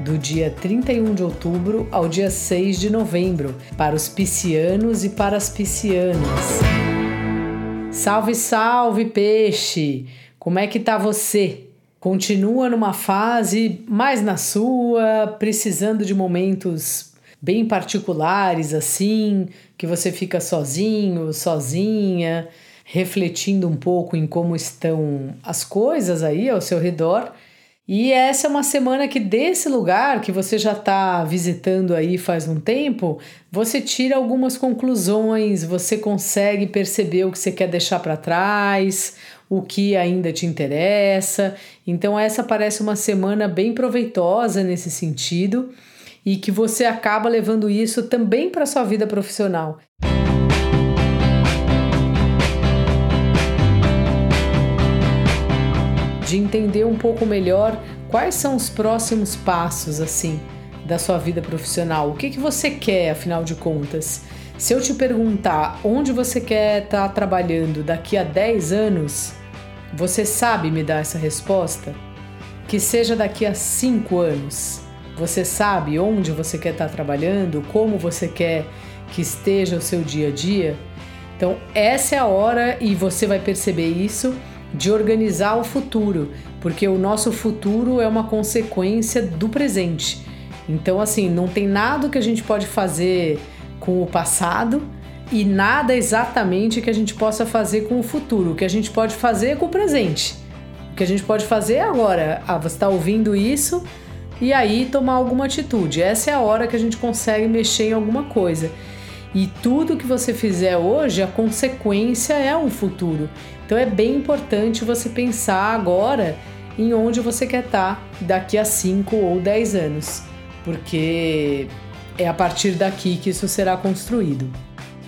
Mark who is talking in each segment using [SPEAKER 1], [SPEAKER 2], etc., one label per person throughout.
[SPEAKER 1] do dia 31 de outubro ao dia 6 de novembro, para os piscianos e para as piscianas. Salve, salve, peixe! Como é que tá você? Continua numa fase mais na sua, precisando de momentos bem particulares assim, que você fica sozinho, sozinha, refletindo um pouco em como estão as coisas aí ao seu redor e essa é uma semana que desse lugar que você já está visitando aí faz um tempo, você tira algumas conclusões, você consegue perceber o que você quer deixar para trás, o que ainda te interessa. Então essa parece uma semana bem proveitosa nesse sentido e que você acaba levando isso também para sua vida profissional. De entender um pouco melhor quais são os próximos passos assim da sua vida profissional. O que, que você quer, afinal de contas? Se eu te perguntar onde você quer estar tá trabalhando daqui a 10 anos, você sabe me dar essa resposta? Que seja daqui a 5 anos. Você sabe onde você quer estar tá trabalhando, como você quer que esteja o seu dia a dia? Então, essa é a hora e você vai perceber isso de organizar o futuro, porque o nosso futuro é uma consequência do presente. Então, assim, não tem nada que a gente pode fazer com o passado e nada exatamente que a gente possa fazer com o futuro. O que a gente pode fazer é com o presente. O que a gente pode fazer é agora. Ah, você está ouvindo isso e aí tomar alguma atitude. Essa é a hora que a gente consegue mexer em alguma coisa. E tudo que você fizer hoje, a consequência é um futuro. Então é bem importante você pensar agora em onde você quer estar daqui a 5 ou 10 anos, porque é a partir daqui que isso será construído.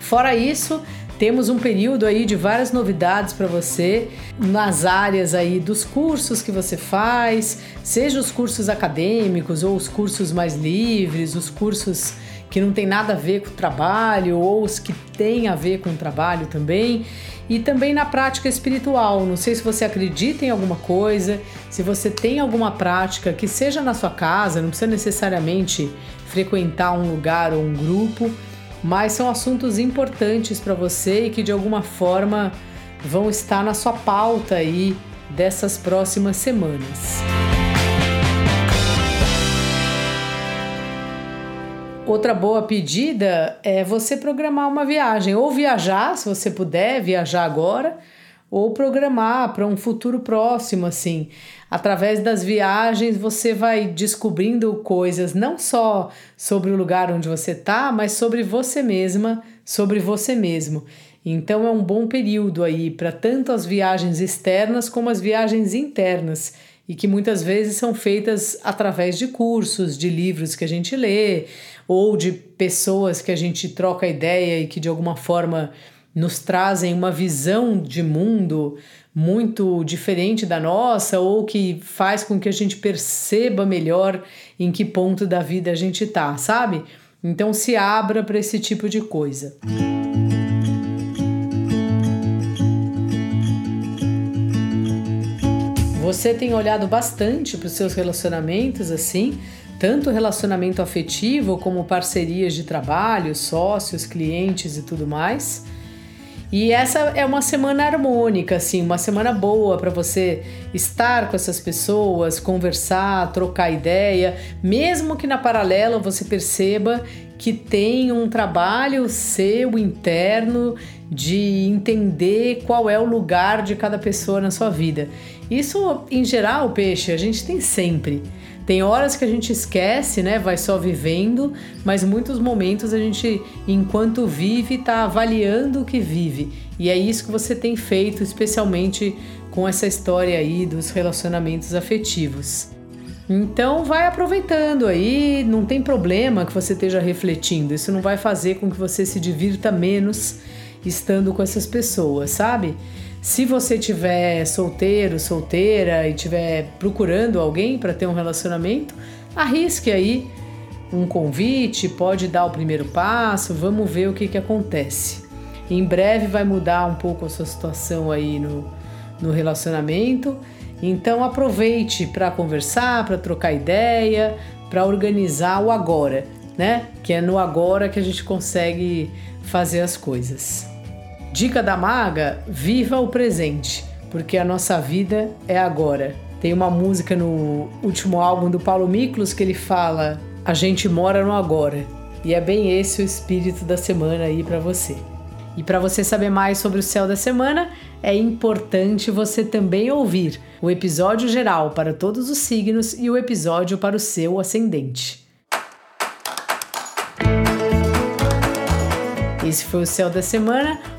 [SPEAKER 1] Fora isso, temos um período aí de várias novidades para você nas áreas aí dos cursos que você faz, seja os cursos acadêmicos ou os cursos mais livres, os cursos que não tem nada a ver com o trabalho ou os que têm a ver com o trabalho também e também na prática espiritual. Não sei se você acredita em alguma coisa, se você tem alguma prática que seja na sua casa, não precisa necessariamente frequentar um lugar ou um grupo, mas são assuntos importantes para você e que de alguma forma vão estar na sua pauta aí dessas próximas semanas. Outra boa pedida é você programar uma viagem, ou viajar, se você puder, viajar agora, ou programar para um futuro próximo, assim. Através das viagens você vai descobrindo coisas não só sobre o lugar onde você está, mas sobre você mesma, sobre você mesmo. Então é um bom período aí para tanto as viagens externas como as viagens internas e que muitas vezes são feitas através de cursos, de livros que a gente lê, ou de pessoas que a gente troca ideia e que de alguma forma nos trazem uma visão de mundo muito diferente da nossa ou que faz com que a gente perceba melhor em que ponto da vida a gente tá, sabe? Então se abra para esse tipo de coisa. Você tem olhado bastante para os seus relacionamentos assim, tanto relacionamento afetivo como parcerias de trabalho, sócios, clientes e tudo mais. E essa é uma semana harmônica, assim, uma semana boa para você estar com essas pessoas, conversar, trocar ideia, mesmo que na paralela você perceba que tem um trabalho seu interno de entender qual é o lugar de cada pessoa na sua vida. Isso, em geral, peixe, a gente tem sempre. Tem horas que a gente esquece, né? Vai só vivendo, mas muitos momentos a gente, enquanto vive, está avaliando o que vive. E é isso que você tem feito, especialmente com essa história aí dos relacionamentos afetivos. Então vai aproveitando aí, não tem problema que você esteja refletindo. Isso não vai fazer com que você se divirta menos estando com essas pessoas, sabe? Se você tiver solteiro, solteira e tiver procurando alguém para ter um relacionamento, arrisque aí um convite, pode dar o primeiro passo, vamos ver o que, que acontece. Em breve vai mudar um pouco a sua situação aí no, no relacionamento, então aproveite para conversar, para trocar ideia, para organizar o agora, né? Que é no agora que a gente consegue fazer as coisas. Dica da maga: viva o presente, porque a nossa vida é agora. Tem uma música no último álbum do Paulo Miklos que ele fala: a gente mora no agora. E é bem esse o espírito da semana aí para você. E para você saber mais sobre o céu da semana, é importante você também ouvir o episódio geral para todos os signos e o episódio para o seu ascendente. Esse foi o Céu da Semana,